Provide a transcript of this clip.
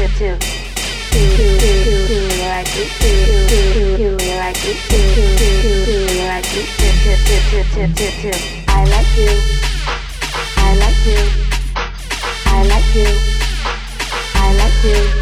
I like you. I like you. I like you. I like you.